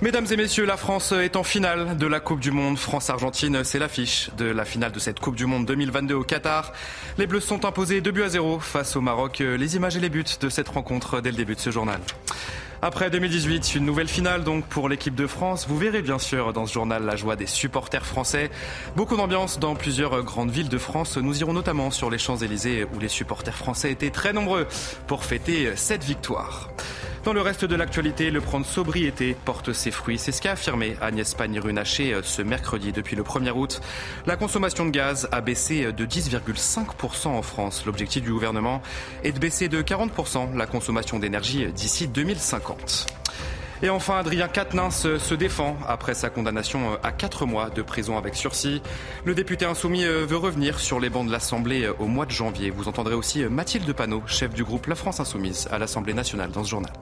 Mesdames et messieurs, la France est en finale de la Coupe du Monde. France-Argentine, c'est l'affiche de la finale de cette Coupe du Monde 2022 au Qatar. Les Bleus sont imposés 2 buts à 0 face au Maroc. Les images et les buts de cette rencontre dès le début de ce journal. Après 2018, une nouvelle finale donc pour l'équipe de France. Vous verrez bien sûr dans ce journal la joie des supporters français. Beaucoup d'ambiance dans plusieurs grandes villes de France. Nous irons notamment sur les Champs-Élysées où les supporters français étaient très nombreux pour fêter cette victoire. Dans le reste de l'actualité, le prendre sobriété porte ses fruits. C'est ce qu'a affirmé Agnès Pannier-Runacher ce mercredi. Depuis le 1er août, la consommation de gaz a baissé de 10,5% en France. L'objectif du gouvernement est de baisser de 40% la consommation d'énergie d'ici 2050. Et enfin, Adrien Quatennens se défend après sa condamnation à 4 mois de prison avec sursis. Le député insoumis veut revenir sur les bancs de l'Assemblée au mois de janvier. Vous entendrez aussi Mathilde Panot, chef du groupe La France Insoumise à l'Assemblée nationale dans ce journal.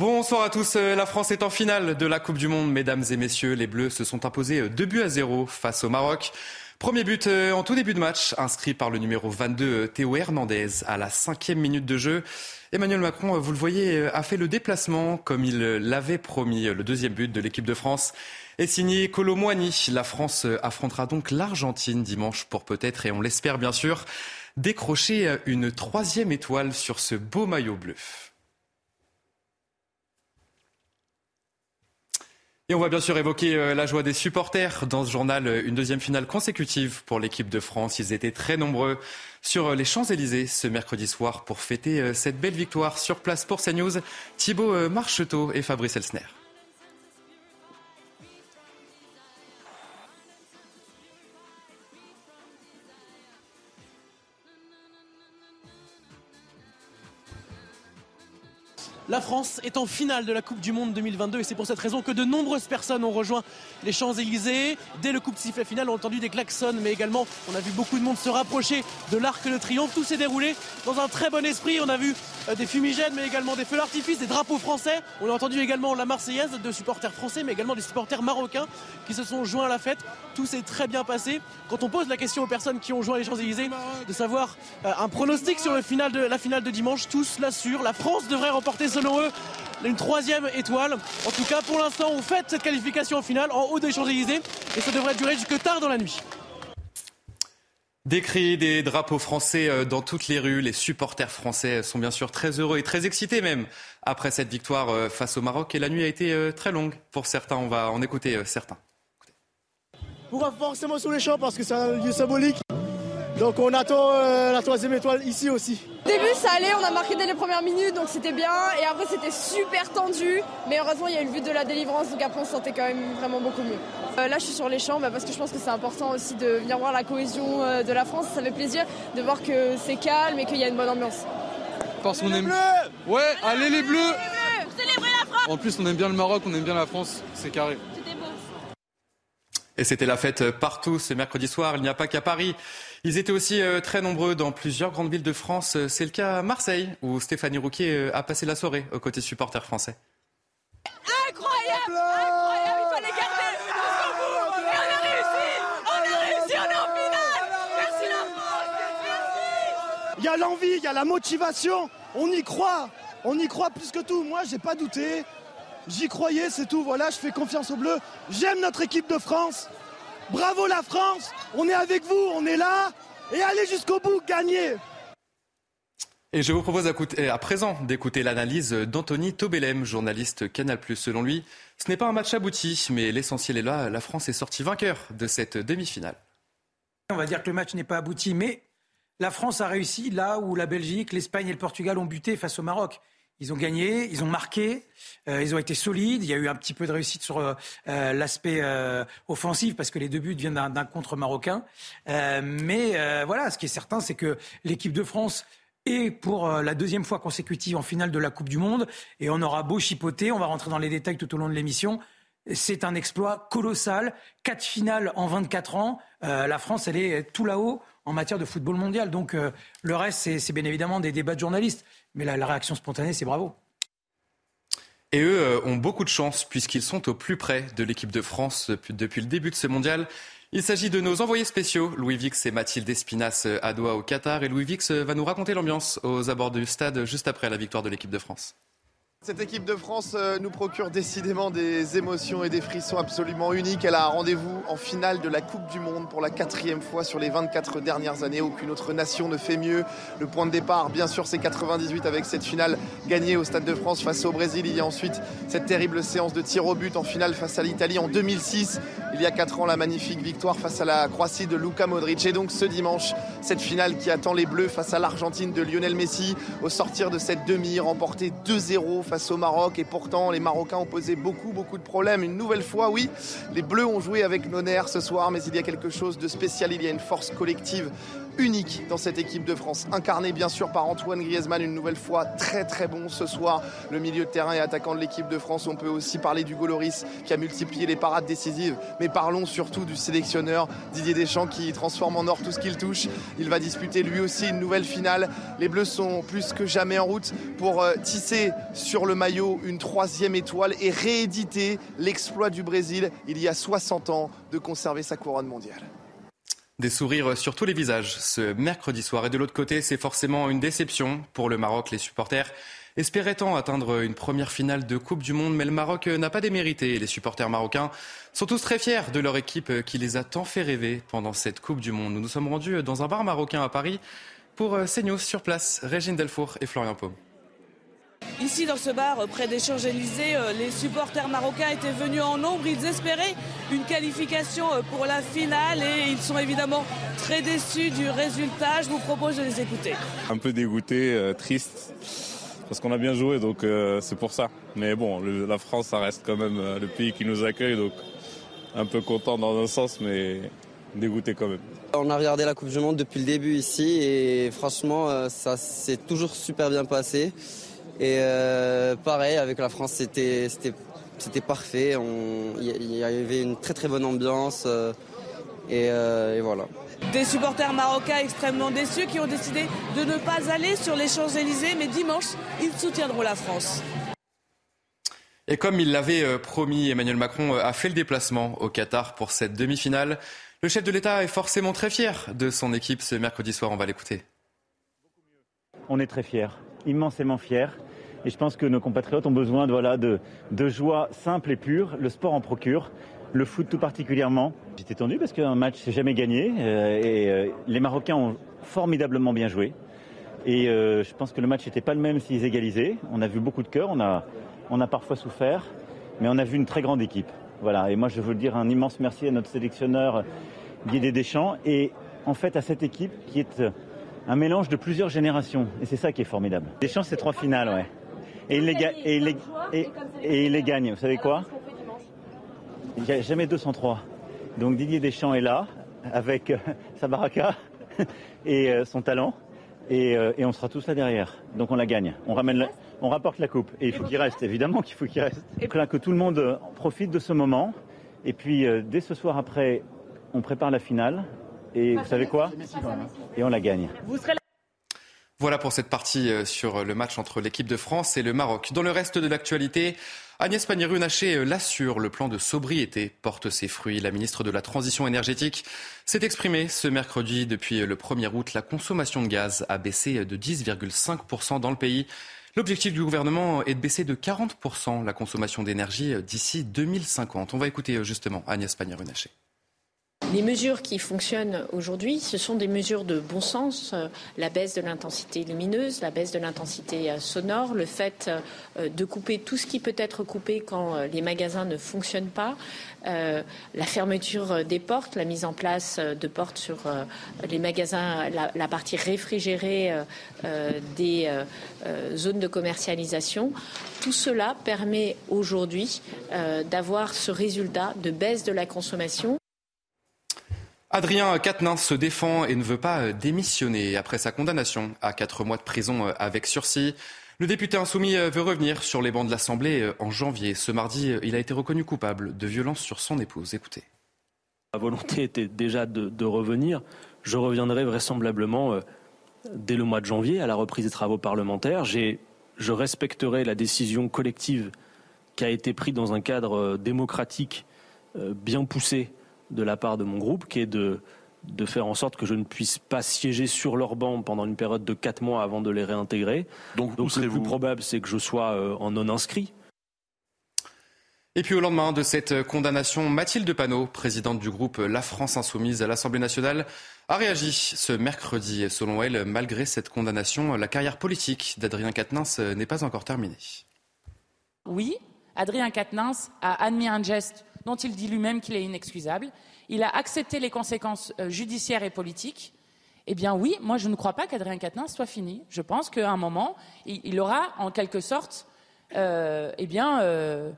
Bonsoir à tous. La France est en finale de la Coupe du Monde. Mesdames et messieurs, les Bleus se sont imposés 2 buts à 0 face au Maroc. Premier but en tout début de match, inscrit par le numéro 22 Théo Hernandez à la cinquième minute de jeu. Emmanuel Macron, vous le voyez, a fait le déplacement comme il l'avait promis. Le deuxième but de l'équipe de France est signé Colomboigny. La France affrontera donc l'Argentine dimanche pour peut-être, et on l'espère bien sûr, décrocher une troisième étoile sur ce beau maillot bleu. Et on va bien sûr évoquer la joie des supporters dans ce journal. Une deuxième finale consécutive pour l'équipe de France. Ils étaient très nombreux sur les Champs-Élysées ce mercredi soir pour fêter cette belle victoire sur place pour CNews. Thibaut Marcheteau et Fabrice Elsner. La France est en finale de la Coupe du Monde 2022 et c'est pour cette raison que de nombreuses personnes ont rejoint les Champs-Élysées. Dès le coup de sifflet final, on a entendu des klaxons, mais également on a vu beaucoup de monde se rapprocher de l'Arc de Triomphe. Tout s'est déroulé dans un très bon esprit. On a vu des fumigènes, mais également des feux d'artifice, des drapeaux français. On a entendu également la Marseillaise de supporters français, mais également des supporters marocains qui se sont joints à la fête. Tout s'est très bien passé. Quand on pose la question aux personnes qui ont joint les Champs-Élysées de savoir un pronostic sur la finale de dimanche, tous l'assurent. La France devrait remporter ce selon eux une troisième étoile. En tout cas, pour l'instant, on fait cette qualification en finale en haut des Champs-Élysées et ça devrait durer jusque tard dans la nuit. Des cris, des drapeaux français dans toutes les rues. Les supporters français sont bien sûr très heureux et très excités même après cette victoire face au Maroc. Et la nuit a été très longue pour certains. On va en écouter certains. On va forcément sur les champs parce que c'est un lieu symbolique. Donc on attend euh, la troisième étoile ici aussi. Au début ça allait, on a marqué dès les premières minutes donc c'était bien et après c'était super tendu mais heureusement il y a eu le but de la délivrance donc après on se sentait quand même vraiment beaucoup mieux. Euh, là je suis sur les champs bah, parce que je pense que c'est important aussi de venir voir la cohésion euh, de la France, ça fait plaisir de voir que c'est calme et qu'il y a une bonne ambiance. Parce qu'on aime... Bleus ouais, allez les bleus, les bleus Pour célébrer la France En plus on aime bien le Maroc, on aime bien la France, c'est carré. Et c'était la fête partout ce mercredi soir. Il n'y a pas qu'à Paris. Ils étaient aussi très nombreux dans plusieurs grandes villes de France. C'est le cas à Marseille, où Stéphanie Rouquier a passé la soirée aux côtés supporters français. Incroyable Incroyable Il fallait garder jusqu'au bout Et on a réussi On a réussi On est en finale Merci la France Il y a l'envie, il y a la motivation. On y croit. On y croit plus que tout. Moi, j'ai pas douté. J'y croyais, c'est tout. Voilà, je fais confiance aux Bleus. J'aime notre équipe de France. Bravo la France. On est avec vous, on est là. Et allez jusqu'au bout, gagnez. Et je vous propose à présent d'écouter l'analyse d'Anthony Tobelem, journaliste Canal+. Selon lui, ce n'est pas un match abouti, mais l'essentiel est là. La France est sortie vainqueur de cette demi-finale. On va dire que le match n'est pas abouti, mais la France a réussi là où la Belgique, l'Espagne et le Portugal ont buté face au Maroc. Ils ont gagné, ils ont marqué, euh, ils ont été solides. Il y a eu un petit peu de réussite sur euh, euh, l'aspect offensif parce que les deux buts viennent d'un contre marocain. mais voilà, ce qui est certain, c'est que l'équipe de France est pour la deuxième fois consécutive en finale de la Coupe du Monde. Et on aura beau chipoter, on va rentrer dans les détails tout au long de l'émission. C'est un exploit colossal. Quatre finales en 24 ans. la France, elle est tout là-haut en matière de football mondial. Donc le reste, c'est bien évidemment des débats de journalistes. Mais la réaction spontanée, c'est bravo. Et eux euh, ont beaucoup de chance puisqu'ils sont au plus près de l'équipe de France depuis le début de ce mondial. Il s'agit de nos envoyés spéciaux, Louis Vix et Mathilde Espinas euh, à Doha au Qatar. Et Louis Vix euh, va nous raconter l'ambiance aux abords du stade juste après la victoire de l'équipe de France. Cette équipe de France euh, nous procure décidément des émotions et des frissons absolument uniques. Elle a rendez-vous en finale de la Coupe du Monde pour la quatrième fois sur les 24 dernières années. Aucune autre nation ne fait mieux. Le point de départ, bien sûr, c'est 98 avec cette finale gagnée au Stade de France face au Brésil. Il y a ensuite cette terrible séance de tir au but en finale face à l'Italie en 2006. Il y a 4 ans, la magnifique victoire face à la Croatie de Luka Modric. Et donc ce dimanche, cette finale qui attend les Bleus face à l'Argentine de Lionel Messi au sortir de cette demi remportée 2-0 face au Maroc. Et pourtant, les Marocains ont posé beaucoup, beaucoup de problèmes. Une nouvelle fois, oui, les Bleus ont joué avec nerfs ce soir, mais il y a quelque chose de spécial. Il y a une force collective unique dans cette équipe de France. Incarné bien sûr par Antoine Griezmann, une nouvelle fois très très bon ce soir. Le milieu de terrain et attaquant de l'équipe de France. On peut aussi parler du Goloris qui a multiplié les parades décisives. Mais parlons surtout du sélectionneur Didier Deschamps qui transforme en or tout ce qu'il touche. Il va disputer lui aussi une nouvelle finale. Les Bleus sont plus que jamais en route pour euh, tisser sur le maillot une troisième étoile et rééditer l'exploit du Brésil il y a 60 ans de conserver sa couronne mondiale. Des sourires sur tous les visages ce mercredi soir. Et de l'autre côté, c'est forcément une déception pour le Maroc. Les supporters espéraient tant atteindre une première finale de Coupe du Monde, mais le Maroc n'a pas démérité. Les supporters marocains sont tous très fiers de leur équipe qui les a tant fait rêver pendant cette Coupe du Monde. Nous nous sommes rendus dans un bar marocain à Paris pour CNews sur place. Régine Delfour et Florian Paume. Ici, dans ce bar, près des Champs-Élysées, euh, les supporters marocains étaient venus en nombre. Ils espéraient une qualification euh, pour la finale et ils sont évidemment très déçus du résultat. Je vous propose de les écouter. Un peu dégoûté, euh, triste, parce qu'on a bien joué, donc c'est pour ça. Mais bon, la France, ça reste quand même le pays qui nous accueille, donc un peu content dans un sens, mais dégoûté quand même. On a regardé la Coupe du Monde depuis le début ici et franchement, ça s'est toujours super bien passé. Et euh, pareil, avec la France, c'était parfait. Il y, avait une très très bonne ambiance. Euh, euh, et, voilà. Des supporters marocains extrêmement déçus qui ont décidé de ne pas aller sur les Champs-Élysées, mais dimanche, ils soutiendront la France. Et comme il l'avait promis, Emmanuel Macron a fait le déplacement au Qatar pour cette demi-finale. Le chef de l'État est forcément très fier de son équipe ce mercredi soir. On va l'écouter. On est très fiers, immensément fiers. Et je pense que nos compatriotes ont besoin de, voilà, de, de joie simple et pure. Le sport en procure, le foot tout particulièrement. J'étais tendu parce qu'un match s'est jamais gagné euh, et euh, les Marocains ont formidablement bien joué. Et euh, je pense que le match n'était pas le même s'ils égalisaient. On a vu beaucoup de cœur, on a, on a parfois souffert, mais on a vu une très grande équipe. Voilà. Et moi, je veux dire un immense merci à notre sélectionneur Guy Deschamps et en fait à cette équipe qui est un mélange de plusieurs générations. Et c'est ça qui est formidable. Deschamps, c'est trois finales, ouais. Et il, les, et, il et, il les gagne. Vous savez quoi Il n'y a jamais 203. Donc Didier Deschamps est là avec euh, sa baraka et euh, son talent. Euh, et, on sera tous là derrière. Donc on la gagne. On, ramène on rapporte la coupe. Et il faut qu'il reste, évidemment qu'il faut qu'il reste. Et là, que tout le monde profite de ce moment. Et puis dès ce soir après, on prépare la finale. Et vous savez quoi Et on la gagne. Voilà pour cette partie euh, sur le match entre l'équipe de France et le Maroc. Dans le reste de l'actualité, Agnès Pannier-Runacher euh, l'assure, le plan de sobriété porte ses fruits. La ministre de la Transition énergétique s'est exprimée ce mercredi. Depuis le 1er août, la consommation de gaz a baissé de 10,5% dans le pays. L'objectif du gouvernement est de baisser de 40% la consommation d'énergie d'ici 2050. On va écouter euh, justement Agnès Pannier-Runacher. Les mesures qui fonctionnent aujourd'hui, ce sont des mesures de bon sens. Euh, la baisse de l'intensité lumineuse, la baisse de l'intensité euh, sonore, le fait euh, de couper tout ce qui peut être coupé quand les magasins ne fonctionnent pas, la fermeture des portes, la mise en place de portes sur les magasins, la, partie réfrigérée des zones de commercialisation. Tout cela permet aujourd'hui d'avoir ce résultat de baisse de la consommation Adrien Quatennens se défend et ne veut pas euh, démissionner après sa condamnation à quatre mois de prison euh, avec sursis. Le député insoumis euh, veut revenir sur les bancs de l'Assemblée en janvier. Ce mardi, il a été reconnu coupable de violence sur son épouse. Écoutez. Ma volonté était déjà de, revenir. Je reviendrai vraisemblablement dès le mois de janvier à la reprise des travaux parlementaires. Je respecterai la décision collective qui a été prise dans un cadre démocratique bien poussé de la part de mon groupe, qui est de, de faire en sorte que je ne puisse pas siéger sur leur banc pendant une période de quatre mois avant de les réintégrer. Donc, Donc le plus probable, c'est que je sois euh, en non inscrit. Et puis au lendemain de cette condamnation, Mathilde Panot, présidente du groupe La France Insoumise à l'Assemblée nationale, a réagi ce mercredi. Selon elle, malgré cette condamnation, la carrière politique d'Adrien Quatennens n'est pas encore terminée. Oui, Adrien Quatennens a admis un geste dont il dit lui-même qu'il est inexcusable. Il a accepté les conséquences euh, judiciaires et politiques. Eh bien oui, moi je ne crois pas qu'Adrien Quatennens soit fini. Je pense qu'à un moment, il, aura en quelque sorte euh, eh euh,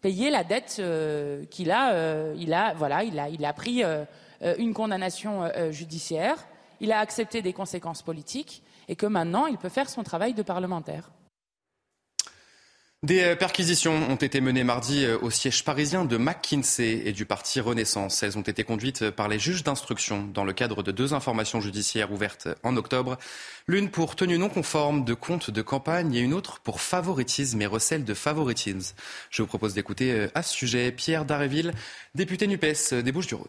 payé la dette qu'il a, il a. Voilà, il a, il a pris une condamnation judiciaire, il a accepté des conséquences politiques et que maintenant il peut faire son travail de parlementaire. Des euh, perquisitions ont été menées mardi euh, au siège parisien de McKinsey et du parti Renaissance. Elles ont été conduites par les juges d'instruction dans le cadre de deux informations judiciaires ouvertes en octobre. L'une pour tenue non conforme de compte de campagne et une autre pour favoritisme et recel de favoritisme. Je vous propose d'écouter euh, à ce sujet Pierre Daréville, député NUPES des Bouches-du-Rhône.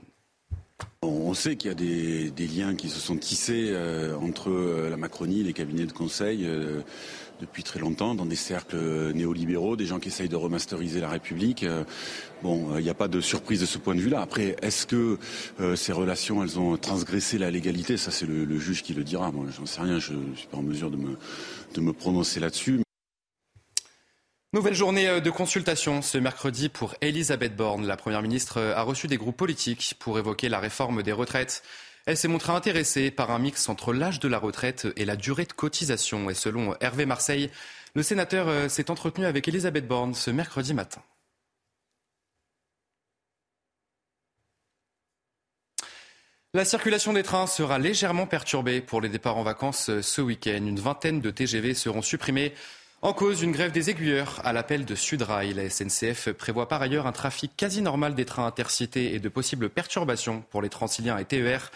On sait qu'il y a des, liens qui se sont tissés entre la Macronie, les cabinets de conseil depuis très longtemps dans des cercles néolibéraux, des gens qui essayent de remasteriser la République. Euh, bon, il n'y a pas de surprise de ce point de vue-là. Après, est-ce que euh, ces relations, elles ont transgressé la légalité? Ça, c'est le, juge qui le dira. Moi, j'en sais rien. Je ne suis pas en mesure de me, de me prononcer là-dessus. Nouvelle journée euh, de consultation ce mercredi pour Elisabeth Borne. La Première ministre a reçu des groupes politiques pour évoquer la réforme des retraites. Elle s'est montrée intéressée par un mix entre l'âge de la retraite et la durée de cotisation. Et selon Hervé Marseille, le sénateur euh, s'est entretenu avec Elisabeth Borne ce mercredi matin. La circulation des trains sera légèrement perturbée pour les départs en vacances euh, ce week-end. Une vingtaine de TGV seront supprimés en cause d'une grève des aiguilleurs à l'appel de Sudrail. La SNCF prévoit par ailleurs un trafic quasi normal des trains intercités et de possibles perturbations pour les Transiliens et TER.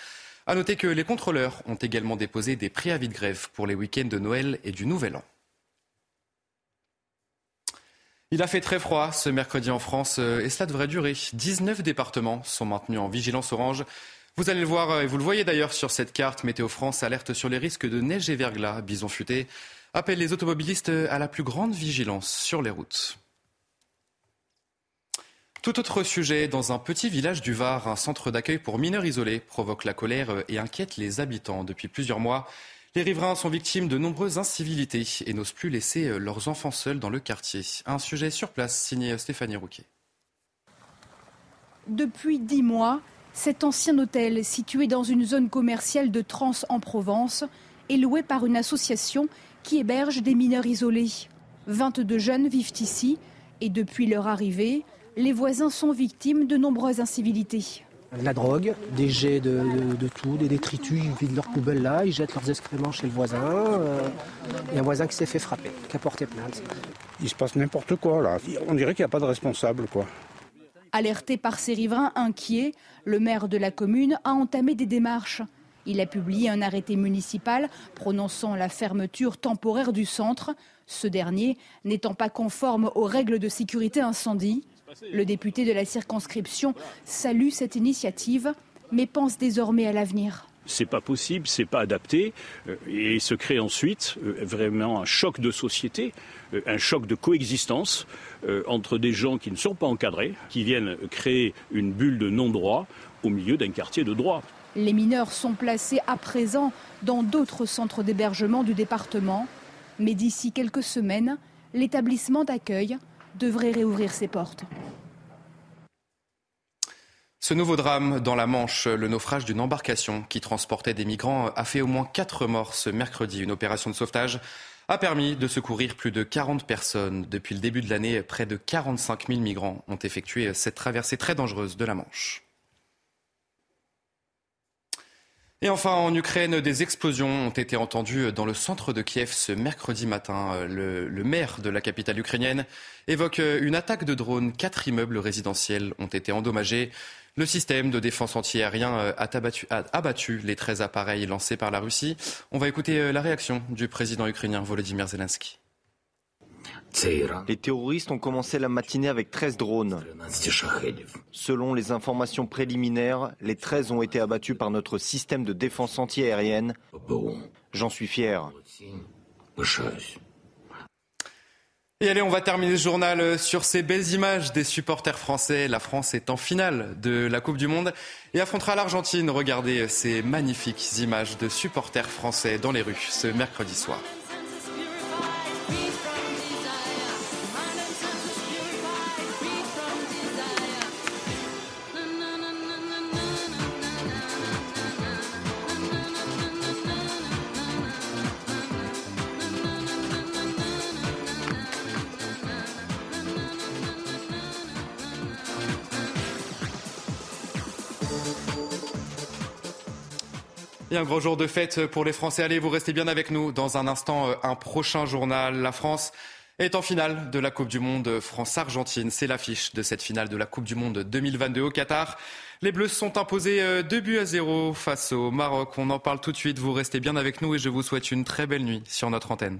À noter que les contrôleurs ont également déposé des préavis de grève pour les week-ends de Noël et du Nouvel An. Il a fait très froid ce mercredi en France euh, et cela devrait durer. 19 départements sont maintenus en vigilance orange. Vous allez le voir euh, et vous le voyez d'ailleurs sur cette carte. Météo France alerte sur les risques de neige et verglas, bison futé appelle les automobilistes à la plus grande vigilance sur les routes. Tout autre sujet, dans un petit village du Var, un centre d'accueil pour mineurs isolés provoque la colère et inquiète les habitants. Depuis plusieurs mois, les riverains sont victimes de nombreuses incivilités et n'osent plus laisser leurs enfants seuls dans le quartier. Un sujet sur place signé Stéphanie Rouquet. Depuis dix mois, cet ancien hôtel, situé dans une zone commerciale de Trans en Provence, est loué par une association qui héberge des mineurs isolés. 22 jeunes vivent ici et depuis leur arrivée, les voisins sont victimes de nombreuses incivilités. La drogue, des jets de, tout, des détritus, ils vident leur poubelle là, ils jettent leurs excréments chez le voisin. Euh, il y a un voisin qui s'est fait frapper, qui a porté plainte. Il se passe n'importe quoi là. On dirait qu'il n'y a pas de responsable quoi. Alerté par ses riverains inquiets, le maire de la commune a entamé des démarches. Il a publié un arrêté municipal prononçant la fermeture temporaire du centre, ce dernier n'étant pas conforme aux règles de sécurité incendie. Le député de la circonscription salue cette initiative, mais pense désormais à l'avenir. c'est pas possible, c'est pas adapté, euh, et se crée ensuite euh, vraiment un choc de société, euh, un choc de coexistence entre des gens qui ne sont pas encadrés, qui viennent créer une bulle de non-droit au milieu d'un quartier de droit. Les mineurs sont placés à présent dans d'autres centres d'hébergement du département, mais d'ici quelques semaines, l'établissement d'accueil devrait réouvrir ses portes. Ce nouveau drame dans la Manche, le naufrage d'une embarcation qui transportait des migrants, a fait au moins quatre morts ce mercredi. Une opération de sauvetage a permis de secourir plus de 40 personnes. Depuis le début de l'année, près de 45 000 migrants ont effectué cette traversée très dangereuse de la Manche. Enfin, en Ukraine, des explosions ont été entendues dans le centre de Kiev ce mercredi matin. Le, maire de la capitale ukrainienne évoque une attaque de drone. Quatre immeubles résidentiels ont été endommagés. Le système de défense antiaérien a abattu, a abattu les 13 appareils lancés par la Russie. On va écouter la réaction du président ukrainien Volodymyr Zelensky. Les terroristes ont commencé la matinée avec 13 drones. Selon les informations préliminaires, les 13 ont été abattus par notre système de défense antiaérienne. J'en suis fier. Et allez, on va terminer ce journal sur ces belles images des supporters français. La France est en finale de la Coupe du Monde et affrontera l'Argentine. Regardez ces magnifiques images de supporters français dans les rues ce mercredi soir. Un grand jour de fête pour les Français. Allez, vous restez bien avec nous. Dans un instant, euh, un prochain journal. La France est en finale de la Coupe du Monde France-Argentine. C'est l'affiche de cette finale de la Coupe du Monde 2022 au Qatar. Les Bleus sont imposés 2 euh, buts à 0 face au Maroc. On en parle tout de suite. Vous restez bien avec nous et je vous souhaite une très belle nuit sur notre antenne.